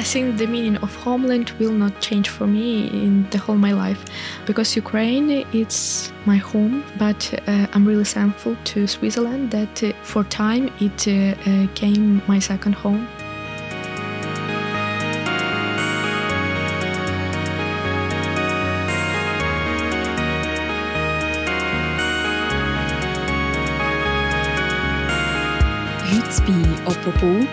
I think the meaning of homeland will not change for me in the whole my life because Ukraine it's my home, but uh, I'm really thankful to Switzerland that uh, for time it uh, uh came my second home. «Apropos»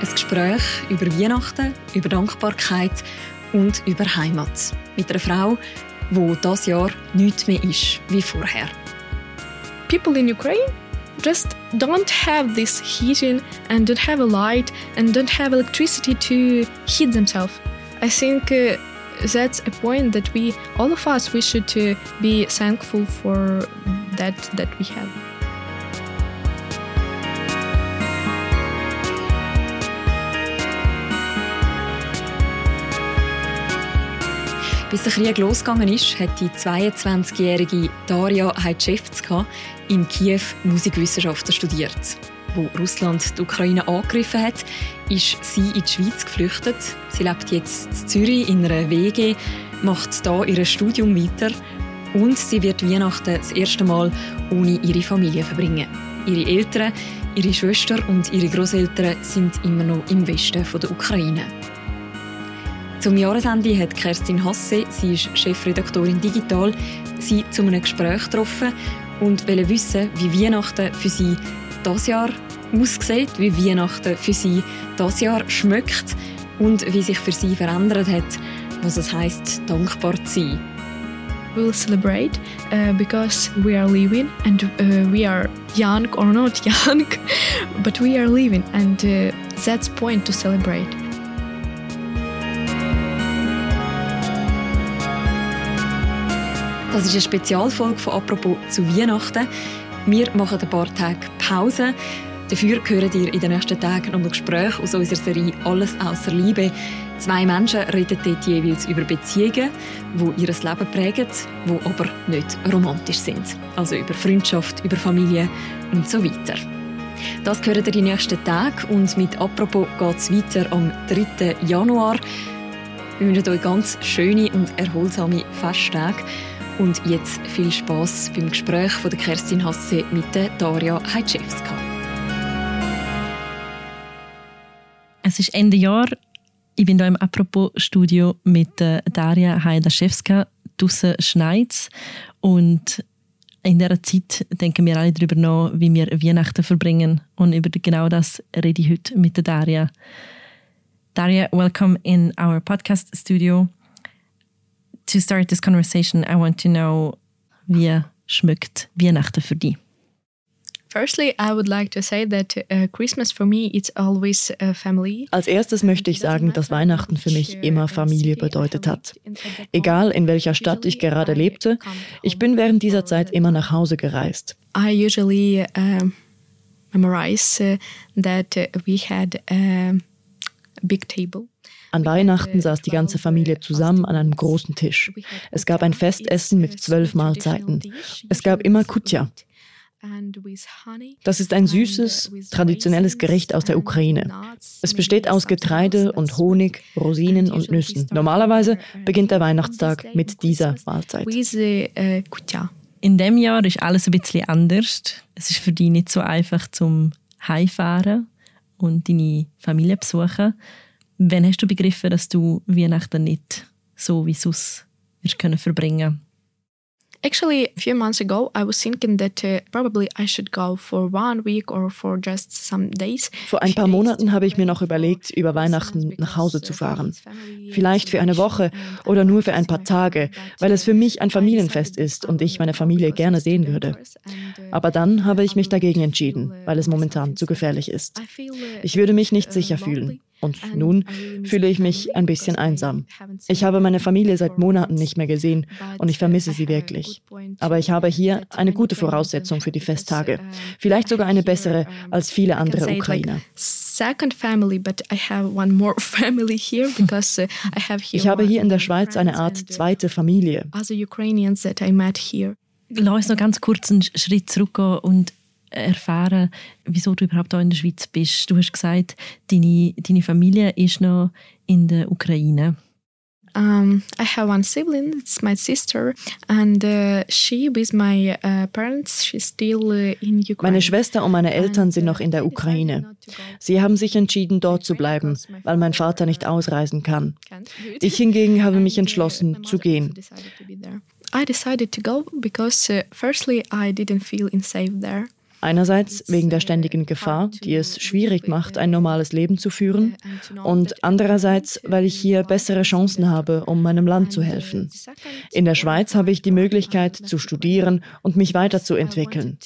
ein Gespräch über Weihnachten, über Dankbarkeit und über Heimat. Mit einer Frau, wo das Jahr nichts mehr ist wie vorher. People in Ukraine just don't have this heating and don't have a light and don't have electricity to heat themselves. I think uh, that's a point that we, all of us, we should uh, be thankful for that that we have. Bis der Krieg losgegangen ist, hat die 22-jährige Daria Heitschewska in Kiew Musikwissenschaften studiert. Wo Russland die Ukraine angegriffen hat, ist sie in die Schweiz geflüchtet. Sie lebt jetzt in Zürich in einer WG, macht hier ihr Studium weiter und sie wird Weihnachten das erste Mal ohne ihre Familie verbringen. Ihre Eltern, ihre Schwester und ihre Großeltern sind immer noch im Westen der Ukraine. Zum Jahresende hat Kerstin Hasse, sie ist Chefredaktorin Digital, sie zu einem Gespräch getroffen und wollte wissen, wie Weihnachten für sie das Jahr aussieht, wie Weihnachten für sie das Jahr schmeckt und wie sich für sie verändert hat, was es heißt, dankbar zu sein. We will celebrate uh, because we are living and uh, we are young or not young, but we are living and uh, that's point to celebrate. Das ist eine Spezialfolge von «Apropos» zu Weihnachten. Wir machen ein paar Tage Pause. Dafür hören ihr in den nächsten Tagen noch ein Gespräch aus unserer Serie «Alles außer Liebe». Zwei Menschen reden dort jeweils über Beziehungen, die ihr Leben prägen, die aber nicht romantisch sind. Also über Freundschaft, über Familie und so weiter. Das gehört ihr die nächsten Tage und mit «Apropos» geht es weiter am 3. Januar. Wir wünschen euch ganz schöne und erholsame Festtage. Und jetzt viel Spaß beim Gespräch von der Kerstin Hasse mit der Daria Heitschewska. Es ist Ende Jahr. Ich bin hier im Apropos-Studio mit Daria Heidaschewska. Draussen schneit und in dieser Zeit denken wir alle darüber nach, wie wir Weihnachten verbringen. Und über genau das rede ich heute mit Daria. Daria, welcome in our podcast studio to start this conversation, I want to know, wie schmeckt Weihnachten für dich? Firstly, I would like to say that uh, Christmas for me it's always a family. Als erstes möchte ich sagen, dass Weihnachten für mich immer Familie bedeutet hat. Egal in welcher Stadt ich gerade lebte, ich bin während dieser Zeit immer nach Hause gereist. I usually uh, memorize uh, that we had a big table. An Weihnachten saß die ganze Familie zusammen an einem großen Tisch. Es gab ein Festessen mit zwölf Mahlzeiten. Es gab immer Kutja. Das ist ein süßes, traditionelles Gericht aus der Ukraine. Es besteht aus Getreide und Honig, Rosinen und Nüssen. Normalerweise beginnt der Weihnachtstag mit dieser Mahlzeit. In dem Jahr ist alles ein bisschen anders. Es ist für dich nicht so einfach zum Heimfahren und deine Familie besuchen. Wann hast du begriffen, dass du Weihnachten nicht so wie sonst können verbringen Actually, a few months ago, I was thinking that uh, probably I should go for one week or for just some days. Vor ein paar Monaten habe ich mir noch überlegt, über Weihnachten nach Hause zu fahren. Vielleicht für eine Woche oder nur für ein paar Tage, weil es für mich ein Familienfest ist und ich meine Familie gerne sehen würde. Aber dann habe ich mich dagegen entschieden, weil es momentan zu gefährlich ist. Ich würde mich nicht sicher fühlen. Und nun fühle ich mich ein bisschen einsam. Ich habe meine Familie seit Monaten nicht mehr gesehen und ich vermisse sie wirklich. Aber ich habe hier eine gute Voraussetzung für die Festtage. Vielleicht sogar eine bessere als viele andere Ukrainer. Ich habe hier in der Schweiz eine Art zweite Familie. Lass uns noch ganz kurz einen Schritt zurückgehen und erfahren, wieso du überhaupt hier in der Schweiz bist. Du hast gesagt, deine, deine Familie ist noch in der Ukraine. Um, I have one sibling, it's my sister, and uh, she with my uh, parents, she's still uh, in Ukraine. Meine Schwester und meine Eltern sind noch in der Ukraine. Sie haben sich entschieden, dort zu bleiben, weil mein Vater nicht ausreisen kann. Ich hingegen habe mich entschlossen, zu gehen. I decided to go because uh, firstly I didn't feel safe there. Einerseits wegen der ständigen Gefahr, die es schwierig macht, ein normales Leben zu führen, und andererseits, weil ich hier bessere Chancen habe, um meinem Land zu helfen. In der Schweiz habe ich die Möglichkeit zu studieren und mich weiterzuentwickeln.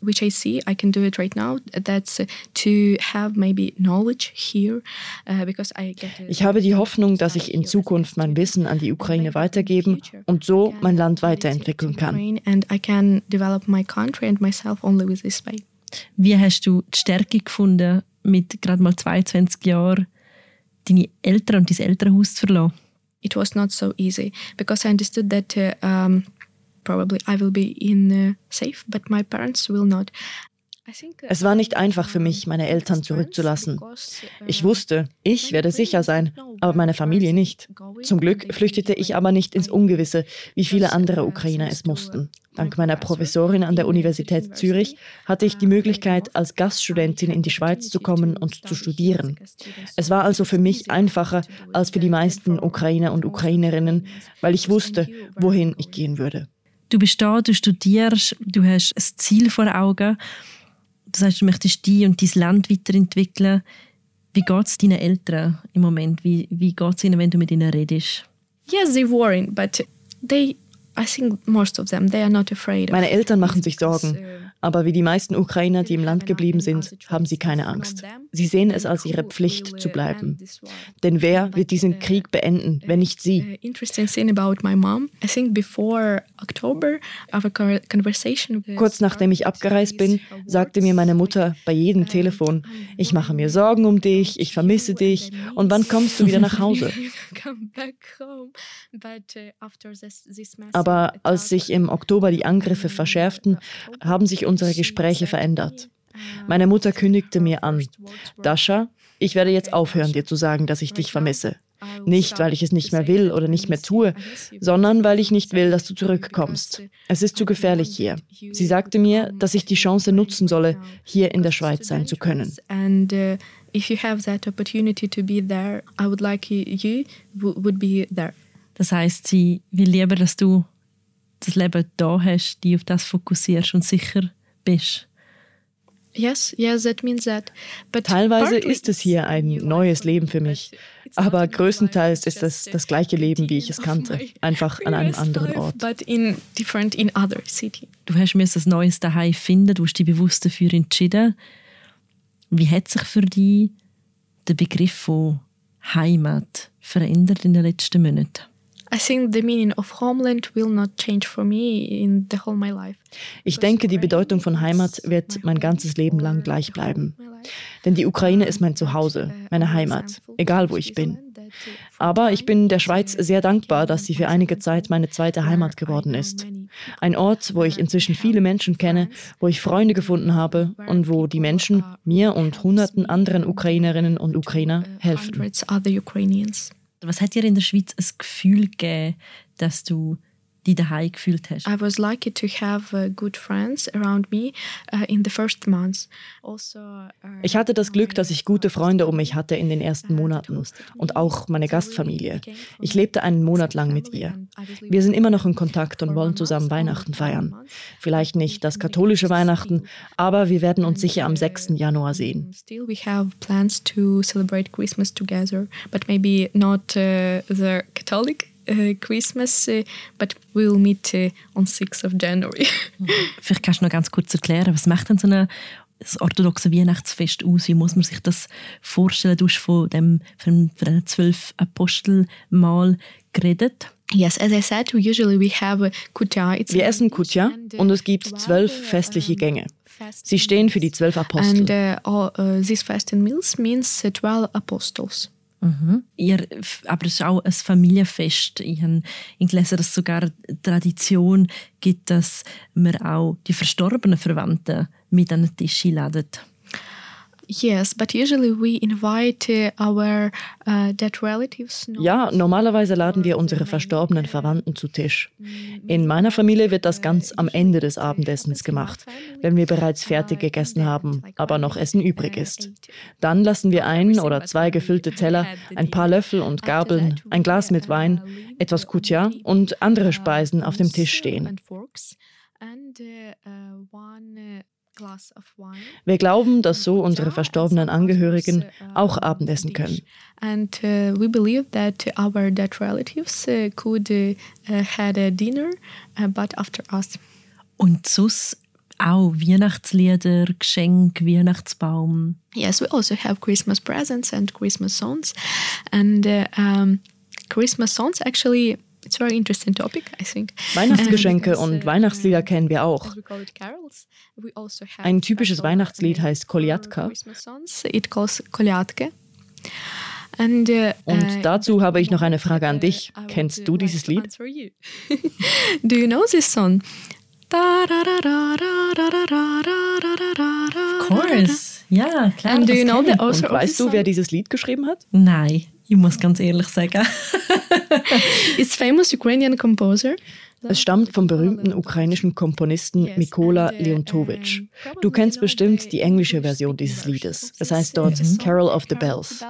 Which I see I can do it right now. That's uh, to have maybe knowledge here, uh, because I get. Ich habe die Hoffnung, dass ich in Zukunft mein Wissen an die Ukraine weitergeben und so mein Land weiterentwickeln kann. And I can develop my country and myself only with this way. Wie hast du die Stärke gefunden, mit gerade mal 22 Jahren deine Eltern und dein Elternhaus zu verlassen? It was not so easy because I understood that uh, um, probably I will be in uh, safe, but my parents will not. Es war nicht einfach für mich, meine Eltern zurückzulassen. Ich wusste, ich werde sicher sein, aber meine Familie nicht. Zum Glück flüchtete ich aber nicht ins Ungewisse, wie viele andere Ukrainer es mussten. Dank meiner Professorin an der Universität Zürich hatte ich die Möglichkeit, als Gaststudentin in die Schweiz zu kommen und zu studieren. Es war also für mich einfacher als für die meisten Ukrainer und Ukrainerinnen, weil ich wusste, wohin ich gehen würde. Du bist da, du studierst, du hast ein Ziel vor Augen. Du sagst, du möchtest dich und dein Land weiterentwickeln. Wie geht es deinen Eltern im Moment? Wie, wie geht es ihnen, wenn du mit ihnen redest? Yes, they worry, but they, I think most of them, they are not afraid. Meine Eltern machen sich Sorgen. Aber wie die meisten Ukrainer, die im Land geblieben sind, haben sie keine Angst. Sie sehen es als ihre Pflicht zu bleiben. Denn wer wird diesen Krieg beenden, wenn nicht sie? Kurz nachdem ich abgereist bin, sagte mir meine Mutter bei jedem Telefon, ich mache mir Sorgen um dich, ich vermisse dich und wann kommst du wieder nach Hause? Aber als sich im Oktober die Angriffe verschärften, haben sich unsere Gespräche verändert. Meine Mutter kündigte mir an, Dasha, ich werde jetzt aufhören, dir zu sagen, dass ich dich vermisse. Nicht, weil ich es nicht mehr will oder nicht mehr tue, sondern weil ich nicht will, dass du zurückkommst. Es ist zu gefährlich hier. Sie sagte mir, dass ich die Chance nutzen solle, hier in der Schweiz sein zu können. Das heißt, sie will lieber, dass du das Leben da hast, die auf das fokussierst und sicher bist. Yes, yes, that means that. But Teilweise ist es hier ein neues Leben für mich, aber größtenteils ist es das gleiche Leben, wie ich es kannte, einfach an einem anderen Ort. Du hast mir ein neues Daheim finden, du hast dich bewusst dafür entschieden. Wie hat sich für dich der Begriff von Heimat verändert in den letzten Monaten? Ich denke, die Bedeutung von Heimat wird mein ganzes Leben lang gleich bleiben. Denn die Ukraine ist mein Zuhause, meine Heimat, egal wo ich bin. Aber ich bin der Schweiz sehr dankbar, dass sie für einige Zeit meine zweite Heimat geworden ist. Ein Ort, wo ich inzwischen viele Menschen kenne, wo ich Freunde gefunden habe und wo die Menschen mir und hunderten anderen Ukrainerinnen und Ukrainer helfen. Was hat dir in der Schweiz ein Gefühl gegeben, dass du dich daheim gefühlt hast? I was lucky to have uh, good friends around me uh, in the first months. Also, uh, ich hatte das Glück, dass ich gute Freunde um mich hatte in den ersten Monaten und auch meine Gastfamilie. Ich lebte einen Monat lang mit ihr. Wir sind immer noch in Kontakt und wollen zusammen Weihnachten feiern. Vielleicht nicht das katholische Weihnachten, aber wir werden uns sicher am 6. Januar sehen. Still we have plans to celebrate Christmas together, but maybe not uh, the Catholic uh, Christmas, uh, but we will meet uh, on 6th of January. Vielleicht kannst du noch ganz kurz erklären, was macht denn so eine das orthodoxe Weihnachtsfest aus? Wie muss man sich das vorstellen? Du hast von dem von, von zwölf Apostelmal geredet. Yes, as I said, usually we have kutya. Wir essen kutya und es gibt zwölf festliche Gänge. Sie stehen für die zwölf Apostel. And uh, all, uh, these fasting meals means 12 apostles. Mhm. Ihr, aber es ist auch ein Familienfest. Ich habe gelesen, dass es sogar Tradition gibt, dass man auch die verstorbenen Verwandten mit an den Tisch einladet. Yes, but usually we invite uh, our uh, dead relatives. Ja, normalerweise laden wir unsere verstorbenen Verwandten zu Tisch. In meiner Familie wird das ganz am Ende des Abendessens gemacht, wenn wir bereits fertig gegessen haben, aber noch Essen übrig ist. Dann lassen wir ein oder zwei gefüllte Teller, ein paar Löffel und Gabeln, ein Glas mit Wein, etwas Kutja und andere Speisen auf dem Tisch stehen. Wir glauben, dass so unsere verstorbenen Angehörigen auch Abendessen können. And uh, we believe that our dead relatives uh, could uh, had a dinner, uh, but after us. Und sus auch Weihnachtslieder, Geschenk, Weihnachtsbaum. Yes, we also have Christmas presents and Christmas songs, and uh, um, Christmas songs actually It's a very interesting topic, I think. Weihnachtsgeschenke und uh, Weihnachtslieder kennen wir auch. Also Ein typisches Weihnachtslied heißt. It calls uh, und uh, dazu habe ich noch eine Frage an dich. Kennst du dieses Lied? Do you know this song? Of course. Ja, klar. And do you know the author Und weißt du, wer dieses Lied geschrieben hat? Nein. Ich muss ganz ehrlich sagen. It's famous Ukrainian composer. Es stammt vom berühmten ukrainischen Komponisten Mikola Leontowitsch. Du kennst bestimmt die englische Version dieses Liedes. Es heißt dort Carol of the Bells.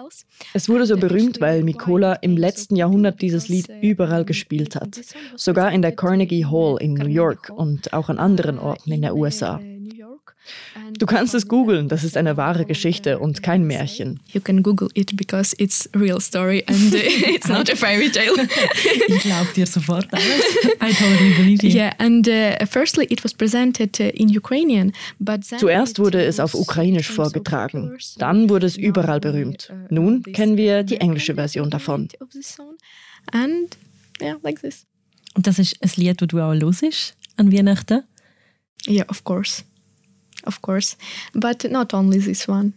Es wurde so berühmt, weil Mikola im letzten Jahrhundert dieses Lied überall gespielt hat. Sogar in der Carnegie Hall in New York und auch an anderen Orten in der USA. Du kannst es googeln, das ist eine wahre Geschichte und kein Märchen. You can google it because it's a real story and uh, it's not a fairy tale. ich glaube dir sofort alles. I totally believe you. Yeah, and uh, firstly it was presented uh, in Ukrainian, but Zuerst wurde es auf Ukrainisch vorgetragen, dann wurde es überall berühmt. Nun kennen wir die englische Version davon. And yeah, like this. Und das ist ein Lied, das du auch hörst an Weihnachten? Yeah, of course of course. But not only this one.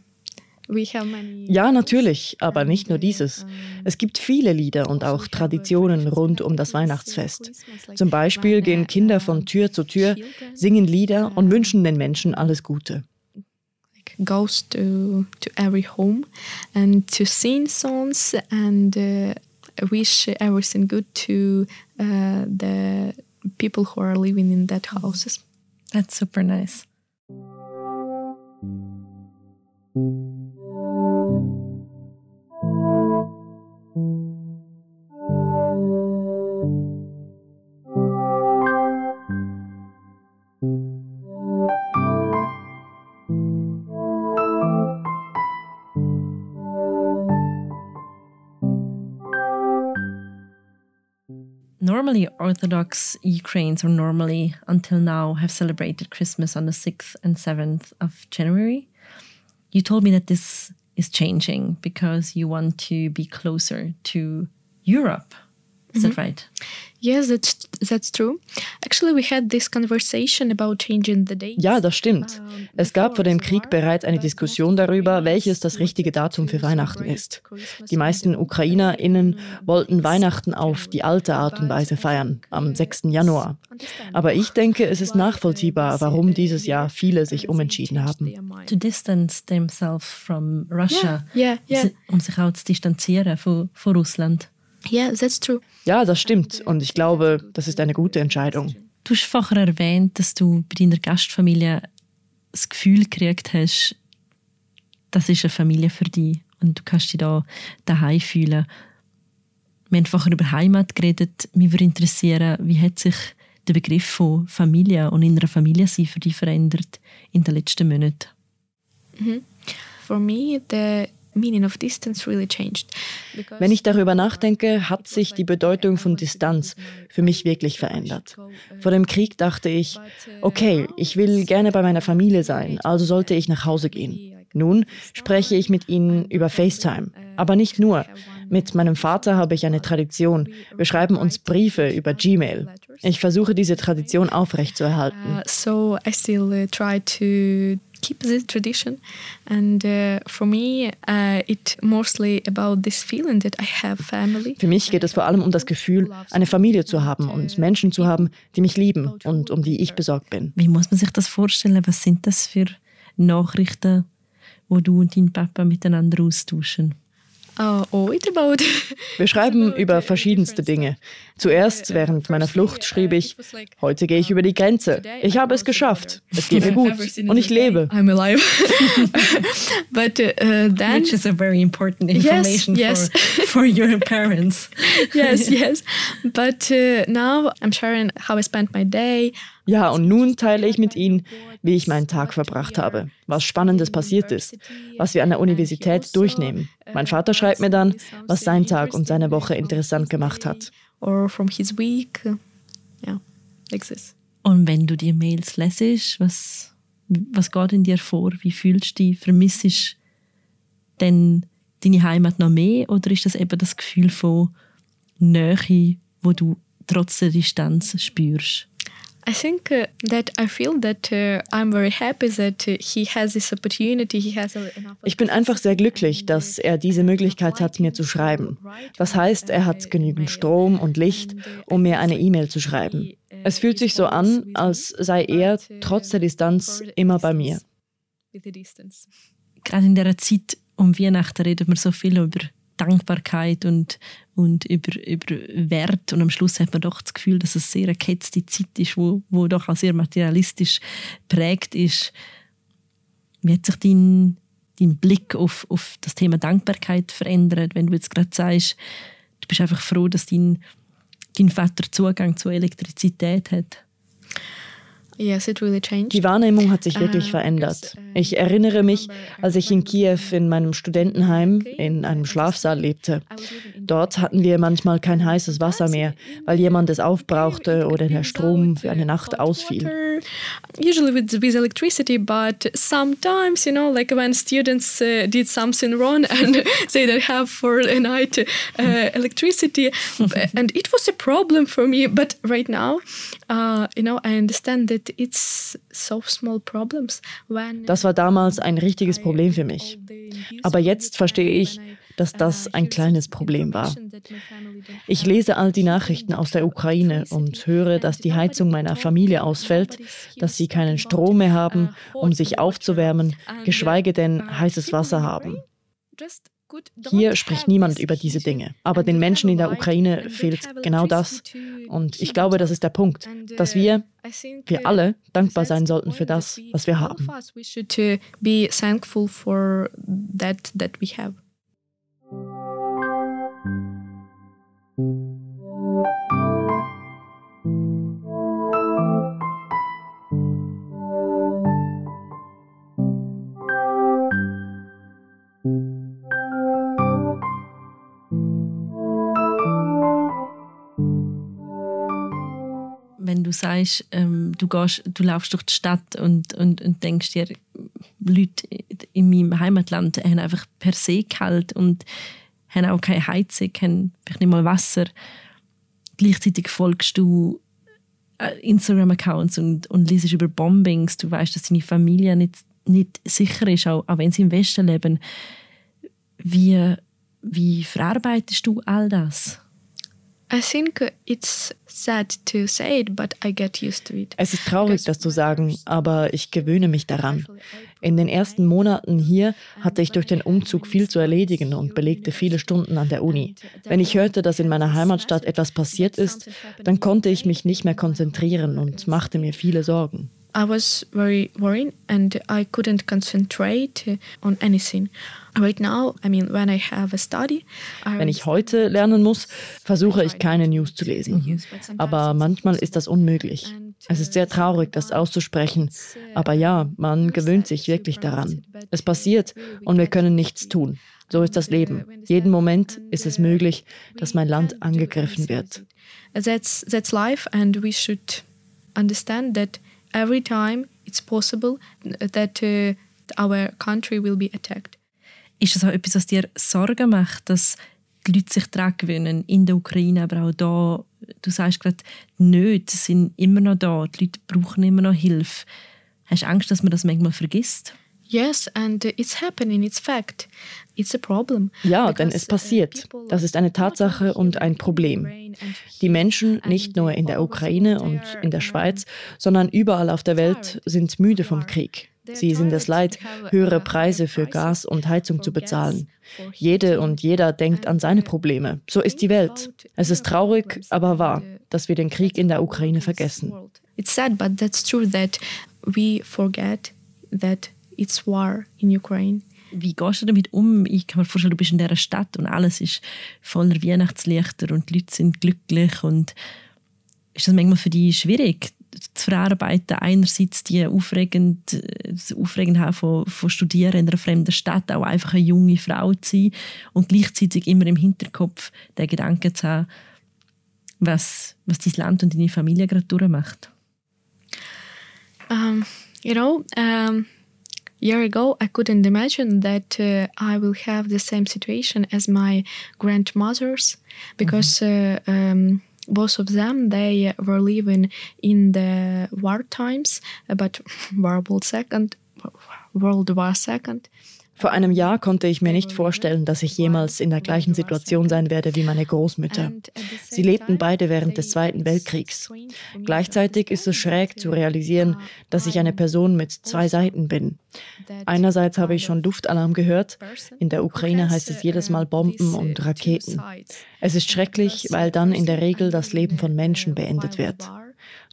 Ja, natürlich, aber nicht nur dieses. Es gibt viele Lieder und auch Traditionen rund um das Weihnachtsfest. Zum Beispiel gehen Kinder von Tür zu Tür, singen Lieder und wünschen den Menschen alles Gute. Goes to, to every home and to sing songs and uh, wish everything good to uh, the people who are living in that houses. That's super nice. Orthodox Ukrainians, or normally until now, have celebrated Christmas on the 6th and 7th of January. You told me that this is changing because you want to be closer to Europe. Is mm-hmm. that right? Yes, that's, that's true. Actually, we had this conversation about changing the date. Ja, das stimmt. Es gab vor dem Krieg bereits eine Diskussion darüber, welches das richtige Datum für Weihnachten ist. Die meisten UkrainerInnen wollten Weihnachten auf die alte Art und Weise feiern, am 6. Januar. Aber ich denke, es ist nachvollziehbar, warum dieses Jahr viele sich umentschieden haben. To distance themselves from Russia. Yeah, yeah, yeah. Um sich auch zu distanzieren von, von Russland. Yeah, that's true. Ja, das stimmt. Und ich glaube, das ist eine gute Entscheidung. Du hast vorher erwähnt, dass du bei deiner Gastfamilie das Gefühl gekriegt hast, das ist eine Familie für dich und du kannst dich da daheim fühlen. Wir haben vorher über Heimat geredet. Mich würde interessieren, wie hat sich der Begriff von Familie und in einer Familie sein für dich verändert in den letzten Monaten? Mm -hmm. For me, the wenn ich darüber nachdenke, hat sich die Bedeutung von Distanz für mich wirklich verändert. Vor dem Krieg dachte ich, okay, ich will gerne bei meiner Familie sein, also sollte ich nach Hause gehen. Nun spreche ich mit ihnen über FaceTime, aber nicht nur. Mit meinem Vater habe ich eine Tradition. Wir schreiben uns Briefe über Gmail. Ich versuche diese Tradition aufrechtzuerhalten. Uh, so I still uh, try to keep this tradition and uh, for me uh, it mostly about this feeling that I have family. Für mich geht es vor allem um das Gefühl, eine Familie zu haben und Menschen zu haben, die mich lieben und um die ich besorgt bin. Wie muss man sich das vorstellen? Was sind das für Nachrichten, wo du und dein Papa miteinander austauschen? Uh, Wir schreiben über verschiedenste Dinge. Zuerst während meiner Flucht schrieb ich, heute gehe ich über die Grenze. Ich habe es geschafft. Es geht mir gut und ich lebe. I'm alive. But uh, then, which is a very important information yes, yes. For, for your parents. yes, yes. But uh, now I'm sharing how I spent my day. Ja, und nun teile ich mit Ihnen, wie ich meinen Tag verbracht habe, was Spannendes passiert ist, was wir an der Universität durchnehmen. Mein Vater schreibt mir dann, was sein Tag und seine Woche interessant gemacht hat. Or from his week. Yeah, like this. Und wenn du die Mails lesest, was, was geht in dir vor? Wie fühlst du dich? Vermisst du denn deine Heimat noch mehr? Oder ist das eben das Gefühl von Nähe, wo du trotz der Distanz spürst? I think uh, that I feel that uh, I'm very happy that uh, he has this opportunity. He has ich bin einfach sehr glücklich, dass er diese Möglichkeit hat, mir zu schreiben. Das heißt, er hat genügend Strom und Licht, um mir eine E-Mail zu schreiben. Es fühlt sich so an, als sei er trotz der Distanz immer bei mir. Gerade in der Zeit um Weihnachten reden wir so viel über Dankbarkeit und, und über, über Wert. Und am Schluss hat man doch das Gefühl, dass es sehr eine gehetzte Zeit ist, wo, wo doch auch sehr materialistisch prägt ist. Wie hat sich dein, dein Blick auf, auf das Thema Dankbarkeit verändert, wenn du jetzt gerade sagst, du bist einfach froh, dass dein, dein Vater Zugang zur Elektrizität hat? Die Wahrnehmung hat sich wirklich uh, verändert. Uh, ich erinnere mich, als ich in Kiew in meinem Studentenheim in einem Schlafsaal lebte. Dort hatten wir manchmal kein heißes Wasser mehr, weil jemand es aufbrauchte oder der Strom für eine Nacht ausfiel. Usually with, with electricity, but sometimes, you know, like when students uh, did something wrong and they don't have for a night uh, electricity, and it was a problem for me. But right now, uh, you know, I understand that das war damals ein richtiges Problem für mich. Aber jetzt verstehe ich, dass das ein kleines Problem war. Ich lese all die Nachrichten aus der Ukraine und höre, dass die Heizung meiner Familie ausfällt, dass sie keinen Strom mehr haben, um sich aufzuwärmen, geschweige denn heißes Wasser haben. Hier spricht niemand über diese Dinge. Aber den Menschen in der Ukraine fehlt genau das. Und ich glaube, das ist der Punkt, dass wir, wir alle dankbar sein sollten für das, was wir haben. Sagst, ähm, du, gehst, du laufst durch die Stadt und, und, und denkst dir, Leute in meinem Heimatland haben einfach per se kalt und haben auch keine Heizung, haben nicht mal Wasser. Gleichzeitig folgst du äh, Instagram-Accounts und, und liest über Bombings. Du weißt, dass deine Familie nicht, nicht sicher ist, auch, auch wenn sie im Westen leben. Wie, wie verarbeitest du all das? Es ist traurig, das zu sagen, aber ich gewöhne mich daran. In den ersten Monaten hier hatte ich durch den Umzug viel zu erledigen und belegte viele Stunden an der Uni. Wenn ich hörte, dass in meiner Heimatstadt etwas passiert ist, dann konnte ich mich nicht mehr konzentrieren und machte mir viele Sorgen. I was very worried and I couldn't concentrate on anything. Right now, I mean, when I have a study, Wenn ich heute lernen muss, versuche ich keine News zu lesen. Aber manchmal ist das unmöglich. Es ist sehr traurig, das auszusprechen. Aber ja, man gewöhnt sich wirklich daran. Es passiert und wir können nichts tun. So ist das Leben. Jeden Moment ist es möglich, dass mein Land angegriffen wird. That's, that's life and we should understand that every time it's possible that uh, our country will be attacked. Ist das auch etwas, was dir Sorgen macht, dass die Leute sich daran gewöhnen, in der Ukraine, aber auch da. Du sagst gerade, Nöte sind immer noch da, die Leute brauchen immer noch Hilfe. Hast du Angst, dass man das manchmal vergisst? Yes, and it's happening, it's fact. It's a problem. Ja, denn es uh, passiert. Das ist eine Tatsache und ein Problem. Die Menschen, nicht nur in der Ukraine und in der Schweiz, sondern überall auf der Welt, sind müde vom Krieg. Sie sind es leid, höhere Preise für Gas und Heizung zu bezahlen. Jede und jeder denkt an seine Probleme. So ist die Welt. Es ist traurig, aber wahr, dass wir den Krieg in der Ukraine vergessen. It's sad, but that's true that we forget that it's war in Ukraine. Wie gehst du damit um? Ich kann mir vorstellen, du bist in dieser Stadt und alles ist voller Weihnachtslichter und die Leute sind glücklich. Und ist das manchmal für dich schwierig, zu verarbeiten, einerseits die aufregend, das Aufregende von, von Studieren in einer fremden Stadt, auch einfach eine junge Frau zu sein und gleichzeitig immer im Hinterkopf den Gedanken zu haben, was, was dein Land und deine Familie gerade durchmacht? Um, you know, um year ago i couldn't imagine that uh, i will have the same situation as my grandmothers because mm-hmm. uh, um, both of them they were living in the war times but world war second world war second Vor einem Jahr konnte ich mir nicht vorstellen, dass ich jemals in der gleichen Situation sein werde wie meine Großmütter. Sie lebten beide während des Zweiten Weltkriegs. Gleichzeitig ist es schräg zu realisieren, dass ich eine Person mit zwei Seiten bin. Einerseits habe ich schon Luftalarm gehört. In der Ukraine heißt es jedes Mal Bomben und Raketen. Es ist schrecklich, weil dann in der Regel das Leben von Menschen beendet wird.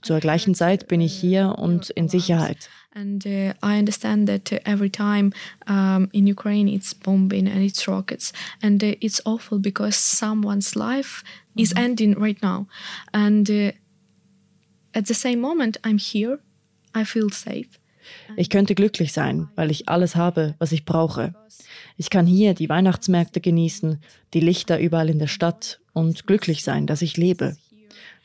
Zur gleichen Zeit bin ich hier und in Sicherheit. And uh, I understand that uh, every time um, in Ukraine it's bombing and it's rockets, and uh, it's awful because someone's life mm-hmm. is ending right now. And uh, at the same moment, I'm here, I feel safe. Ich könnte glücklich sein, weil ich alles habe, was ich brauche. Ich kann hier die Weihnachtsmärkte genießen, die Lichter überall in der Stadt und glücklich sein, dass ich lebe.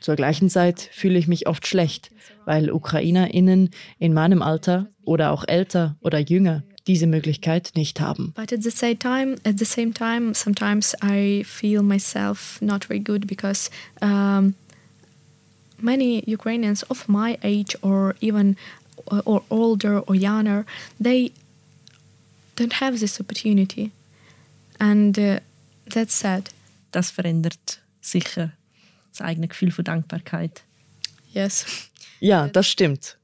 Zur gleichen Zeit fühle ich mich oft schlecht, weil UkrainerInnen in meinem Alter oder auch älter oder jünger diese Möglichkeit nicht haben. But at the same time, at the same time, sometimes I feel myself not very good because um, many Ukrainians of my age or even or older or younger, they don't have this opportunity, and uh, that's sad. Das verändert sicher das eigene Gefühl von Dankbarkeit. Yes. Ja, das stimmt.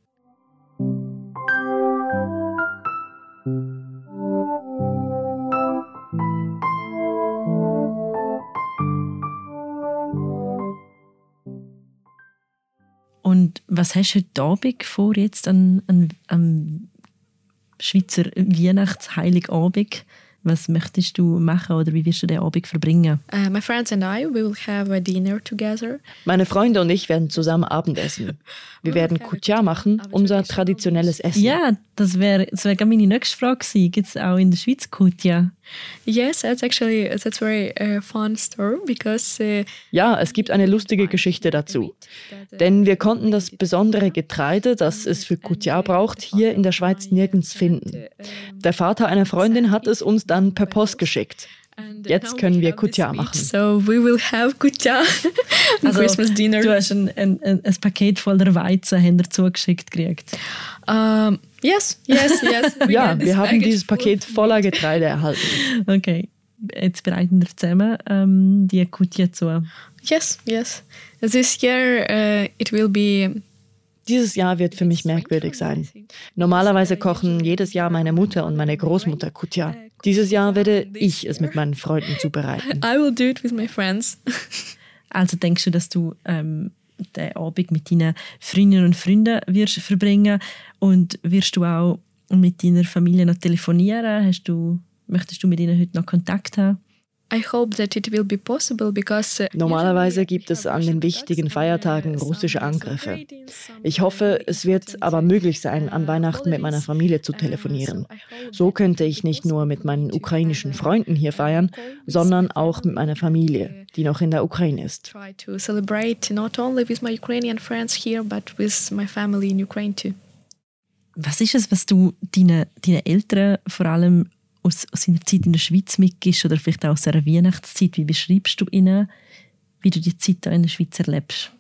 Und was hast du heute Abend vor, jetzt an, an, am Schweizer Weihnachtsheiligabend? Was möchtest du machen oder wie wirst du den Abend verbringen? Uh, my friends and I, we will have a dinner together. Meine Freunde und ich werden zusammen Abendessen. Wir werden Kutja machen, unser traditionelles Essen. Ja, das wäre das wär meine nächste Frage gewesen. Gibt es auch in der Schweiz Kutja? Yes, that's actually that's very uh, fun story because uh, Ja, es gibt eine lustige Geschichte dazu. Denn wir konnten das besondere Getreide, das es für Kutja braucht, hier in der Schweiz nirgends finden. Der Vater einer Freundin hat es uns dann per Post geschickt. Jetzt können wir Kutja machen. So we will have Kutja also, Christmas dinner. Du hast ein, ein, ein, Paket voller Weizen haben zugeschickt gekriegt. Um, yes, yes, yes. ja, wir haben dieses Paket voller Getreide erhalten. Okay, jetzt bereiten wir zusammen ähm, die Kutja zu. Yes, yes. This year uh, it will be dieses Jahr wird für mich merkwürdig sein. Normalerweise kochen jedes Jahr meine Mutter und meine Großmutter Kutja. Dieses Jahr werde ich es mit meinen Freunden zubereiten. I will do it with my friends. Also denkst du, dass du ähm, den Abend mit deinen Freundinnen und Freunden wirst verbringen und wirst du auch mit deiner Familie noch telefonieren? Hast du, möchtest du mit ihnen heute noch Kontakt haben? Uh, Normalerweise gibt es an den wichtigen Feiertagen russische Angriffe. Ich hoffe, es wird aber möglich sein, an Weihnachten mit meiner Familie zu telefonieren. So könnte ich nicht nur mit meinen ukrainischen Freunden hier feiern, sondern auch mit meiner Familie, die noch in der Ukraine ist. Was ist es, was du deinen deine Eltern vor allem aus, aus seiner Zeit in der Schweiz mitgibst oder vielleicht auch aus einer Weihnachtszeit. Wie beschreibst du ihnen, wie du die Zeit in der Schweiz erlebst?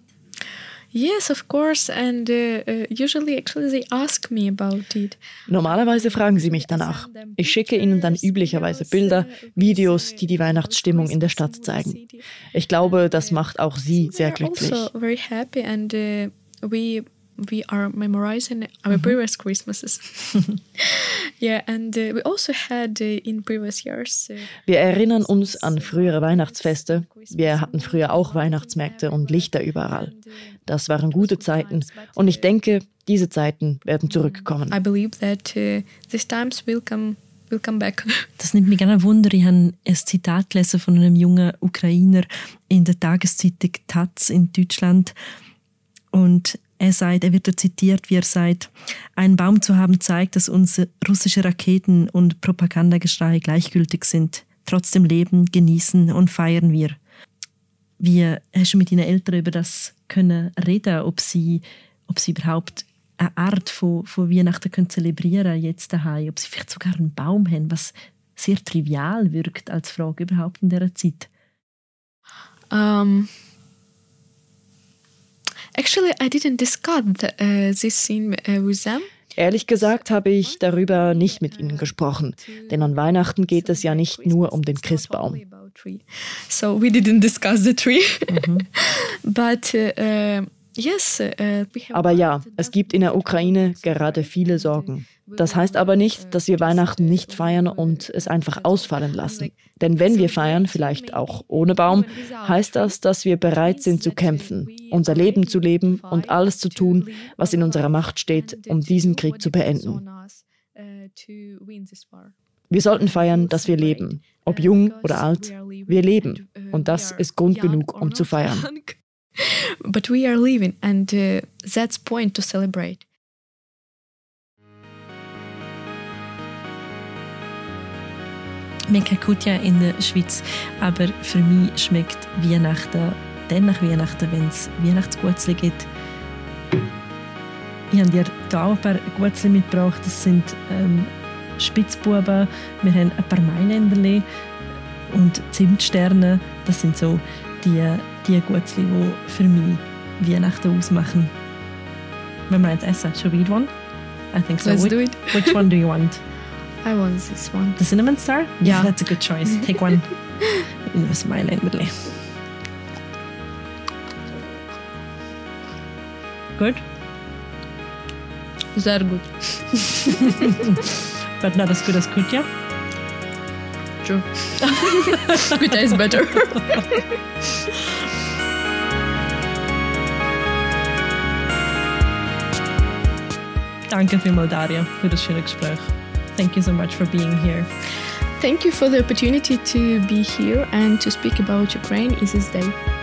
Yes, of course, and uh, uh, usually actually they ask me about it. Normalerweise fragen sie mich danach. Ich schicke ihnen dann üblicherweise Bilder, Videos, die die Weihnachtsstimmung in der Stadt zeigen. Ich glaube, das macht auch sie sehr glücklich. Also very happy and uh, we we are memorizing our mm -hmm. previous Christmases. yeah, and uh, we also had uh, in previous years. Uh, wir erinnern uns an frühere Weihnachtsfeste. Wir hatten früher auch Weihnachtsmärkte und Lichter überall. Das waren gute Zeiten und ich denke, diese Zeiten werden zurückkommen. I believe that uh, these times will come. Das nimmt mich gerne Wunder. Ich habe ein Zitat gelesen von einem jungen Ukrainer in der Tageszeitung Taz in Deutschland und er sagt, er wird zitiert, wie er sagt, einen Baum zu haben zeigt, dass uns russische Raketen und Propagandageschrei gleichgültig sind. Trotzdem leben, genießen und feiern wir. Wie hast du mit deinen Eltern über das können reden, ob sie, ob sie überhaupt eine Art von, von Weihnachten können zelebrieren jetzt daheim, ob sie vielleicht sogar einen Baum haben, was sehr trivial wirkt als Frage überhaupt in dieser Zeit? Um ähm, Actually, I didn't discuss uh, this scene uh, with them. Ehrlich gesagt habe ich darüber nicht mit ihnen gesprochen, denn an Weihnachten geht es ja nicht nur um den Christbaum. So we didn't discuss the tree. Mhm. But uh, yes, uh, aber ja, es gibt in der Ukraine gerade viele Sorgen. Das heißt aber nicht, dass wir Weihnachten nicht feiern und es einfach ausfallen lassen. Denn wenn wir feiern, vielleicht auch ohne Baum, heißt das, dass wir bereit sind zu kämpfen, unser Leben zu leben und alles zu tun, was in unserer Macht steht, um diesen Krieg zu beenden. Wir sollten feiern, dass wir leben, ob jung oder alt. Wir leben und das ist Grund genug, um zu feiern. But we are living and uh, that's point to celebrate. Kennen ja in der Schweiz, aber für mich schmeckt Weihnachten dann nach Weihnachten, wenn es Weihnachtsgutzli gibt. Ich habe dir hier auch ein paar Gutzli mitgebracht. Das sind ähm, Spitzbuben, wir haben ein paar Mailänderli und Zimtsterne. Das sind so die, die Gutzli, die für mich Weihnachten ausmachen. Wenn wir jetzt essen, shall we eat one? I think so. Let's do it. which one do you want? I want this one. The cinnamon star? Yeah. That's a good choice. Take one. It my literally. Good? Very good. but not as good as Kutya? True. Kutya is better. Danke vielmals, Daria, für das schöne Gespräch. Thank you so much for being here. Thank you for the opportunity to be here and to speak about Ukraine in this day.